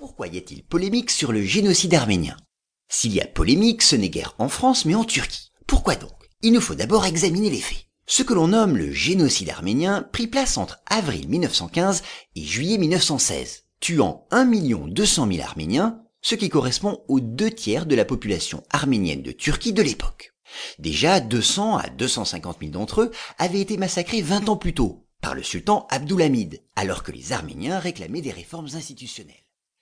Pourquoi y a-t-il polémique sur le génocide arménien? S'il y a polémique, ce n'est guère en France, mais en Turquie. Pourquoi donc? Il nous faut d'abord examiner les faits. Ce que l'on nomme le génocide arménien prit place entre avril 1915 et juillet 1916, tuant 1 200 000 Arméniens, ce qui correspond aux deux tiers de la population arménienne de Turquie de l'époque. Déjà 200 à 250 000 d'entre eux avaient été massacrés 20 ans plus tôt par le sultan Abdulhamid, alors que les Arméniens réclamaient des réformes institutionnelles.